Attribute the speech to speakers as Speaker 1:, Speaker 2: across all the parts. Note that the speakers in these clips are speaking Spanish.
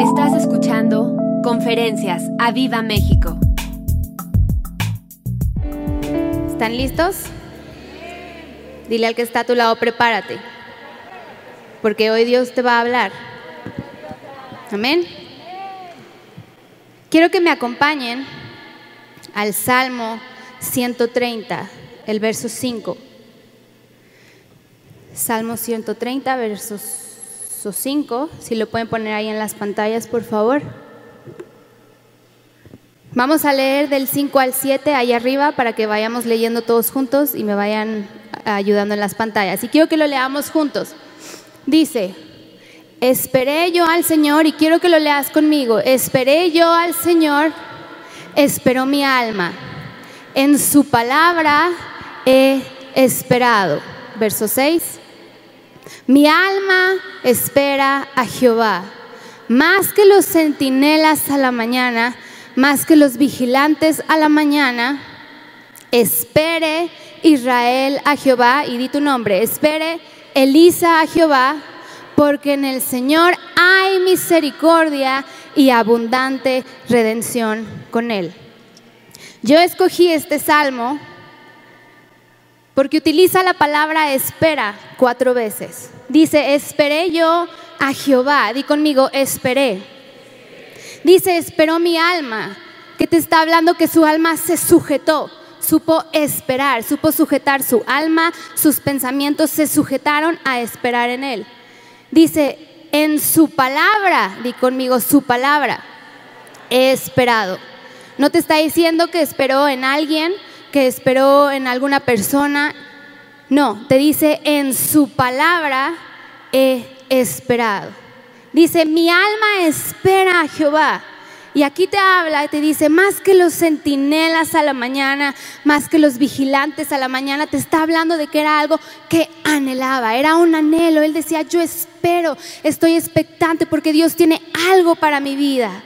Speaker 1: Estás escuchando Conferencias a Viva México.
Speaker 2: ¿Están listos? Dile al que está a tu lado, prepárate. Porque hoy Dios te va a hablar. Amén. Quiero que me acompañen al Salmo 130, el verso 5. Salmo 130, versos 5. Si lo pueden poner ahí en las pantallas, por favor. Vamos a leer del 5 al 7 ahí arriba para que vayamos leyendo todos juntos y me vayan ayudando en las pantallas. Y quiero que lo leamos juntos. Dice, esperé yo al Señor y quiero que lo leas conmigo. Esperé yo al Señor, esperó mi alma. En su palabra he esperado. Verso 6. Mi alma espera a Jehová, más que los centinelas a la mañana, más que los vigilantes a la mañana. Espere Israel a Jehová, y di tu nombre, espere Elisa a Jehová, porque en el Señor hay misericordia y abundante redención con él. Yo escogí este salmo porque utiliza la palabra espera cuatro veces. Dice, esperé yo a Jehová. Di conmigo, esperé. Dice, esperó mi alma, que te está hablando que su alma se sujetó, supo esperar, supo sujetar su alma, sus pensamientos se sujetaron a esperar en él. Dice, en su palabra, di conmigo, su palabra, he esperado. No te está diciendo que esperó en alguien, que esperó en alguna persona. No, te dice, en su palabra he esperado. Dice, mi alma espera a Jehová. Y aquí te habla y te dice, más que los centinelas a la mañana, más que los vigilantes a la mañana, te está hablando de que era algo que anhelaba, era un anhelo. Él decía, yo espero, estoy expectante porque Dios tiene algo para mi vida.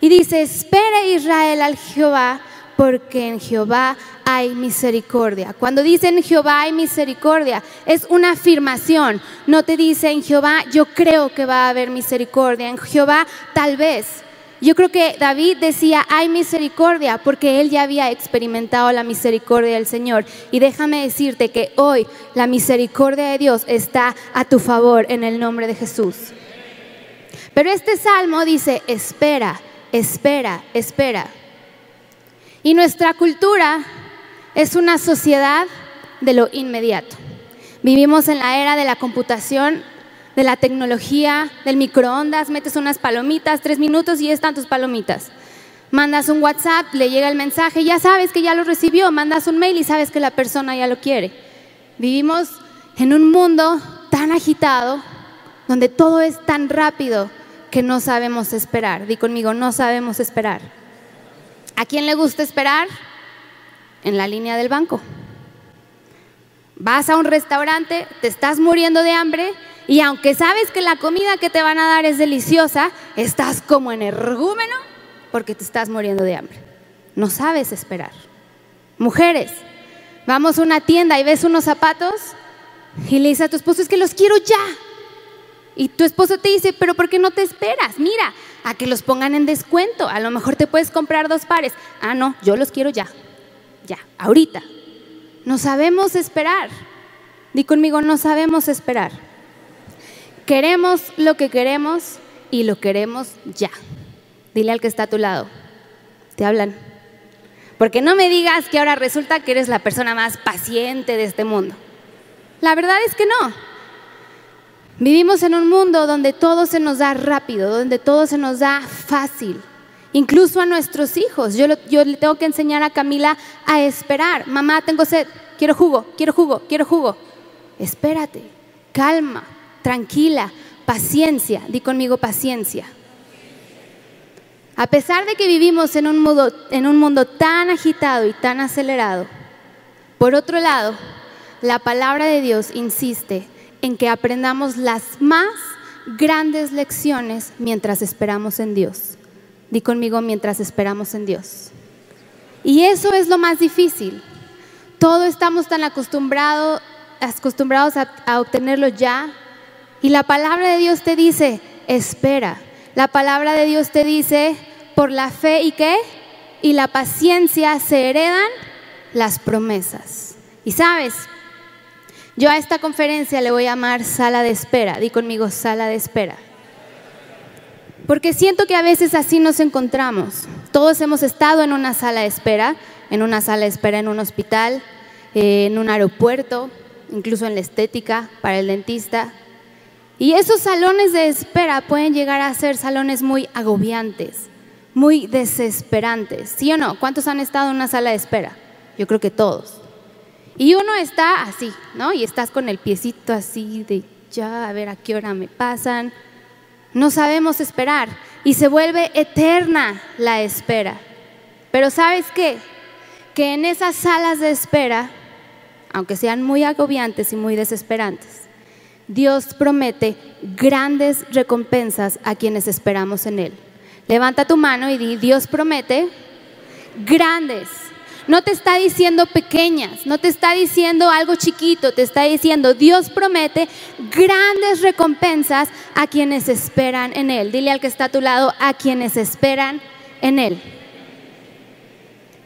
Speaker 2: Y dice, espere Israel al Jehová porque en Jehová hay misericordia. Cuando dicen Jehová hay misericordia, es una afirmación. No te dice en Jehová, yo creo que va a haber misericordia. En Jehová, tal vez. Yo creo que David decía, hay misericordia, porque él ya había experimentado la misericordia del Señor. Y déjame decirte que hoy la misericordia de Dios está a tu favor en el nombre de Jesús. Pero este salmo dice, espera, espera, espera. Y nuestra cultura es una sociedad de lo inmediato. Vivimos en la era de la computación, de la tecnología, del microondas, metes unas palomitas, tres minutos y están tus palomitas. Mandas un WhatsApp, le llega el mensaje, ya sabes que ya lo recibió, mandas un mail y sabes que la persona ya lo quiere. Vivimos en un mundo tan agitado, donde todo es tan rápido que no sabemos esperar. Di conmigo, no sabemos esperar. ¿A quién le gusta esperar? En la línea del banco. Vas a un restaurante, te estás muriendo de hambre y aunque sabes que la comida que te van a dar es deliciosa, estás como energúmeno porque te estás muriendo de hambre. No sabes esperar. Mujeres, vamos a una tienda y ves unos zapatos y le dices a tu esposo, es que los quiero ya. Y tu esposo te dice, pero ¿por qué no te esperas? Mira, a que los pongan en descuento. A lo mejor te puedes comprar dos pares. Ah, no, yo los quiero ya. Ya, ahorita. No sabemos esperar. Di conmigo, no sabemos esperar. Queremos lo que queremos y lo queremos ya. Dile al que está a tu lado. Te hablan. Porque no me digas que ahora resulta que eres la persona más paciente de este mundo. La verdad es que no. Vivimos en un mundo donde todo se nos da rápido, donde todo se nos da fácil, incluso a nuestros hijos. Yo, le tengo que enseñar a Camila a esperar. Mamá, tengo sed, quiero jugo, quiero jugo, quiero jugo. Espérate, calma, tranquila, paciencia. Di conmigo paciencia. A pesar de que vivimos en un, mundo, en un mundo tan agitado y tan acelerado, por otro lado, la palabra de Dios insiste en que aprendamos las más grandes lecciones mientras esperamos en Dios. Di conmigo mientras esperamos en Dios. Y eso es lo más difícil. Todos estamos tan acostumbrados a, a obtenerlo ya. Y la palabra de Dios te dice, espera. La palabra de Dios te dice, por la fe y qué? Y la paciencia se heredan las promesas. Y sabes, yo a esta conferencia le voy a llamar sala de espera. Di conmigo sala de espera. Porque siento que a veces así nos encontramos. Todos hemos estado en una sala de espera, en una sala de espera en un hospital, eh, en un aeropuerto, incluso en la estética, para el dentista. Y esos salones de espera pueden llegar a ser salones muy agobiantes, muy desesperantes. ¿Sí o no? ¿Cuántos han estado en una sala de espera? Yo creo que todos. Y uno está así, ¿no? Y estás con el piecito así de ya, a ver a qué hora me pasan. No sabemos esperar y se vuelve eterna la espera. Pero ¿sabes qué? Que en esas salas de espera, aunque sean muy agobiantes y muy desesperantes, Dios promete grandes recompensas a quienes esperamos en Él. Levanta tu mano y di, Dios promete grandes no te está diciendo pequeñas, no te está diciendo algo chiquito, te está diciendo Dios promete grandes recompensas a quienes esperan en Él. Dile al que está a tu lado, a quienes esperan en Él.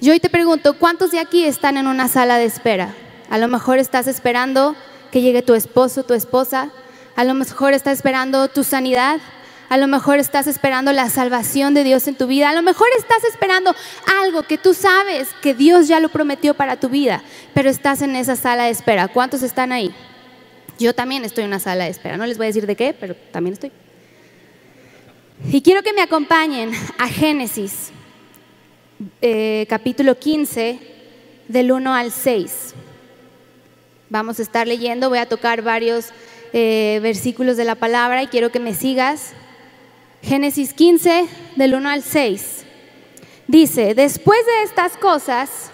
Speaker 2: Yo hoy te pregunto, ¿cuántos de aquí están en una sala de espera? A lo mejor estás esperando que llegue tu esposo, tu esposa. A lo mejor estás esperando tu sanidad. A lo mejor estás esperando la salvación de Dios en tu vida. A lo mejor estás esperando algo que tú sabes que Dios ya lo prometió para tu vida, pero estás en esa sala de espera. ¿Cuántos están ahí? Yo también estoy en una sala de espera. No les voy a decir de qué, pero también estoy. Y quiero que me acompañen a Génesis, eh, capítulo 15, del 1 al 6. Vamos a estar leyendo, voy a tocar varios eh, versículos de la palabra y quiero que me sigas Génesis 15, del 1 al 6. Dice, después de estas cosas,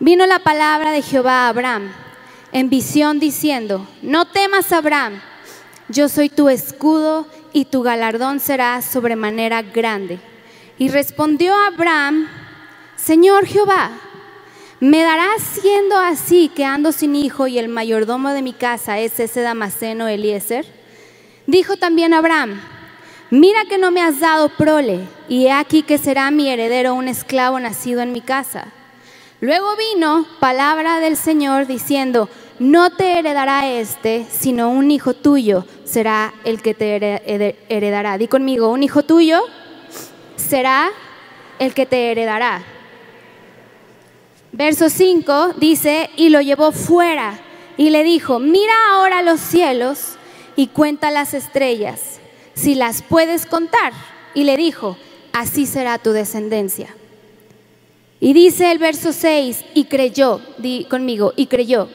Speaker 2: vino la palabra de Jehová a Abraham en visión diciendo, no temas Abraham, yo soy tu escudo y tu galardón será sobremanera grande. Y respondió Abraham, Señor Jehová, ¿me darás siendo así que ando sin hijo y el mayordomo de mi casa es ese Damaseno Eliezer? Dijo también Abraham, mira que no me has dado prole, y he aquí que será mi heredero un esclavo nacido en mi casa. Luego vino palabra del Señor diciendo, no te heredará este, sino un hijo tuyo será el que te heredará. Di conmigo, un hijo tuyo será el que te heredará. Verso 5 dice, y lo llevó fuera y le dijo, mira ahora los cielos y cuenta las estrellas si las puedes contar. Y le dijo, así será tu descendencia. Y dice el verso 6, y creyó, di conmigo, y creyó.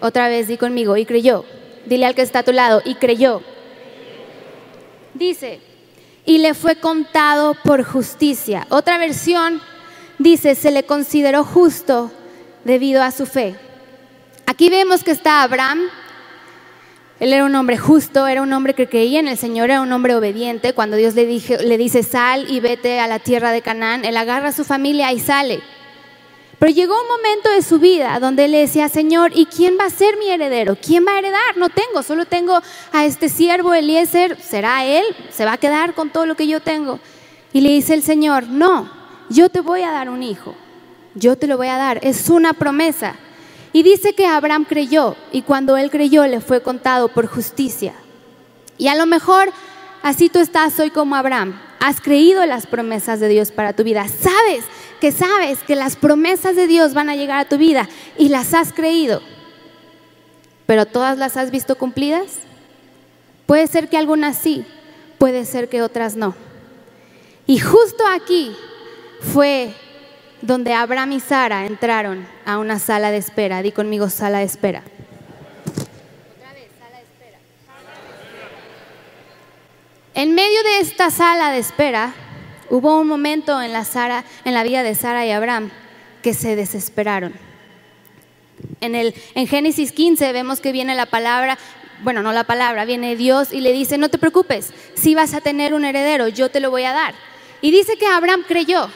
Speaker 2: Otra vez di conmigo, y creyó. Dile al que está a tu lado, y creyó. Dice, y le fue contado por justicia. Otra versión dice, se le consideró justo debido a su fe. Aquí vemos que está Abraham él era un hombre justo, era un hombre que creía en el Señor, era un hombre obediente. Cuando Dios le, le dice, sal y vete a la tierra de Canaán, él agarra a su familia y sale. Pero llegó un momento de su vida donde él le decía, Señor, ¿y quién va a ser mi heredero? ¿Quién va a heredar? No tengo, solo tengo a este siervo Eliezer, ¿será él? ¿Se va a quedar con todo lo que yo tengo? Y le dice el Señor, no, yo te voy a dar un hijo, yo te lo voy a dar, es una promesa. Y dice que Abraham creyó y cuando él creyó le fue contado por justicia. Y a lo mejor así tú estás hoy como Abraham. Has creído las promesas de Dios para tu vida. Sabes que sabes que las promesas de Dios van a llegar a tu vida y las has creído. Pero todas las has visto cumplidas. Puede ser que algunas sí, puede ser que otras no. Y justo aquí fue donde Abraham y Sara entraron a una sala de espera. Di conmigo sala de espera. En medio de esta sala de espera hubo un momento en la, Sara, en la vida de Sara y Abraham que se desesperaron. En, el, en Génesis 15 vemos que viene la palabra, bueno, no la palabra, viene Dios y le dice, no te preocupes, si vas a tener un heredero, yo te lo voy a dar. Y dice que Abraham creyó.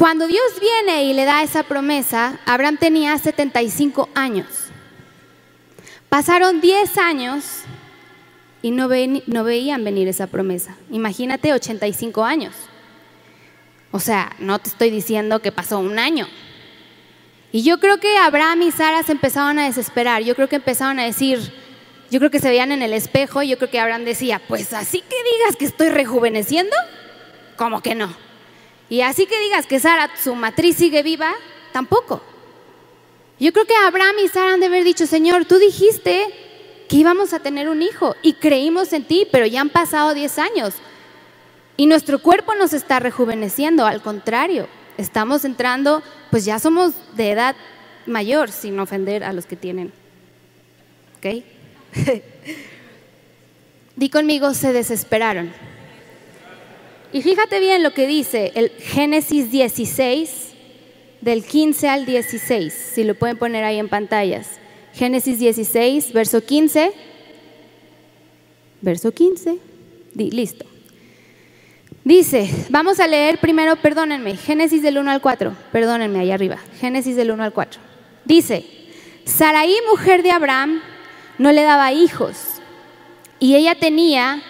Speaker 2: Cuando Dios viene y le da esa promesa, Abraham tenía 75 años. Pasaron 10 años y no, veían venir esa promesa. Imagínate 85 años. O sea, no te estoy diciendo que pasó un año. Y yo creo que Abraham y Sara se empezaron a desesperar. Yo creo que empezaron a decir, yo creo que se veían en el espejo. Yo creo que Abraham decía, pues así que digas que estoy rejuveneciendo, como que no. Y así que digas que Sara, su matriz sigue viva, tampoco. Yo creo que Abraham y Sara han de haber dicho, Señor, tú dijiste que íbamos a tener un hijo y creímos en ti, pero ya han pasado 10 años. Y nuestro cuerpo nos está rejuveneciendo, al contrario, estamos entrando, pues ya somos de edad mayor, sin ofender a los que tienen. ¿Ok? Di conmigo, se desesperaron. Y fíjate bien lo que dice el Génesis 16, del 15 al 16, si lo pueden poner ahí en pantallas. Génesis 16, verso 15. Verso 15. listo. Dice, vamos a leer primero, perdónenme, Génesis del 1 al 4, perdónenme ahí arriba, Génesis del 1 al 4. Dice, Saraí, mujer de Abraham, no le daba hijos, y ella tenía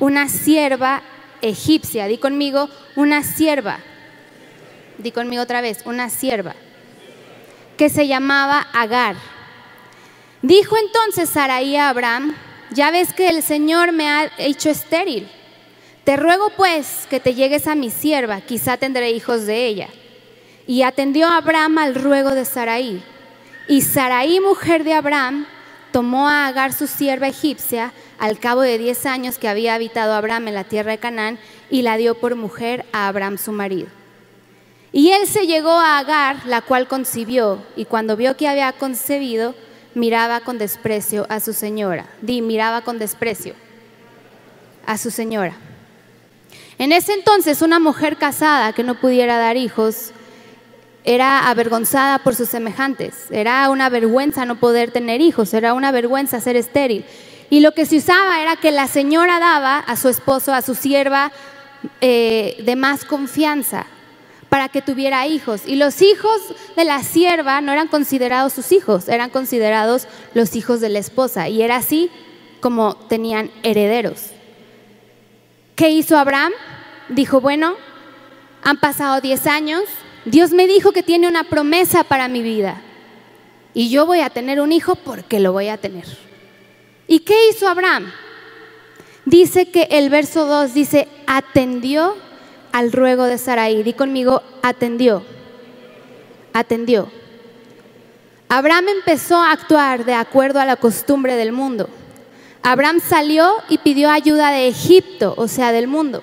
Speaker 2: una sierva egipcia, di conmigo, una sierva, di conmigo otra vez, una sierva, que se llamaba Agar. Dijo entonces Saraí a Abraham, ya ves que el Señor me ha hecho estéril te ruego pues que te llegues a mi sierva, quizá tendré hijos de ella. Y atendió Abraham al ruego de Saraí. Y Saraí, mujer de Abraham, tomó a Agar su sierva egipcia al cabo de diez años que había habitado Abraham en la tierra de Canaán y la dio por mujer a Abraham su marido. Y él se llegó a Agar, la cual concibió, y cuando vio que había concebido, miraba con desprecio a su señora. Di, miraba con desprecio a su señora. En ese entonces una mujer casada que no pudiera dar hijos era avergonzada por sus semejantes, era una vergüenza no poder tener hijos, era una vergüenza ser estéril. Y lo que se usaba era que la señora daba a su esposo, a su sierva, eh, de más confianza para que tuviera hijos. Y los hijos de la sierva no eran considerados sus hijos, eran considerados los hijos de la esposa. Y era así como tenían herederos. ¿Qué hizo Abraham? Dijo, bueno, han pasado 10 años, Dios me dijo que tiene una promesa para mi vida y yo voy a tener un hijo porque lo voy a tener. ¿Y qué hizo Abraham? Dice que el verso 2 dice, atendió al ruego de Sarai. Di conmigo, atendió. Atendió. Abraham empezó a actuar de acuerdo a la costumbre del mundo. Abraham salió y pidió ayuda de Egipto, o sea, del mundo.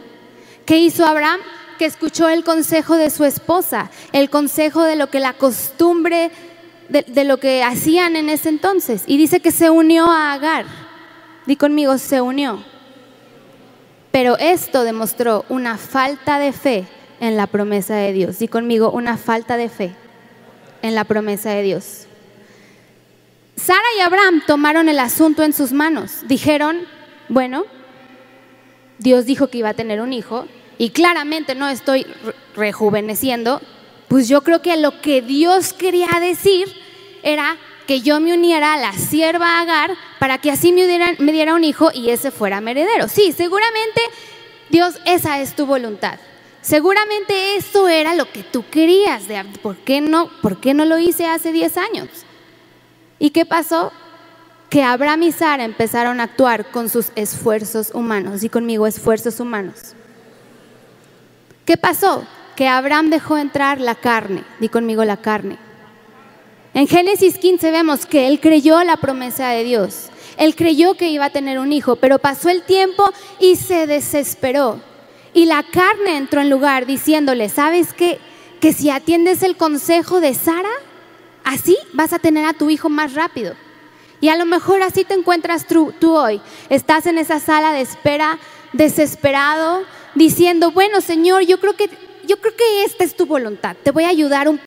Speaker 2: ¿Qué hizo Abraham? Que escuchó el consejo de su esposa, el consejo de lo que la costumbre, de, lo que hacían en ese entonces. Y dice que se unió a Agar. Di conmigo, se unió. Pero esto demostró una falta de fe en la promesa de Dios. Di conmigo, una falta de fe en la promesa de Dios. Sara y Abraham tomaron el asunto en sus manos. Dijeron, bueno, Dios dijo que iba a tener un hijo y claramente no estoy rejuveneciendo, pues yo creo que lo que Dios quería decir era que yo me uniera a la sierva Agar para que así me, me diera un hijo y ese fuera mi heredero. Sí, seguramente Dios, esa es tu voluntad. Seguramente eso era lo que tú querías. ¿por, qué no, ¿Por qué no lo hice hace 10 años? ¿Y qué pasó? Que Abraham y Sara empezaron a actuar con sus esfuerzos humanos y conmigo esfuerzos humanos. ¿Qué pasó? Que Abraham dejó entrar la carne, di conmigo la carne. En Génesis 15 vemos que él creyó la promesa de Dios. Él creyó que iba a tener un hijo, pero pasó el tiempo y se desesperó. Y la carne entró en lugar diciéndole, ¿sabes qué? Que si atiendes el consejo de Sara, Así vas a tener a tu hijo más rápido. Y a lo mejor así te encuentras tú, hoy. Estás en esa sala de espera desesperado, diciendo, bueno Señor, yo creo que yo creo que esta es tu voluntad. Te voy a ayudar un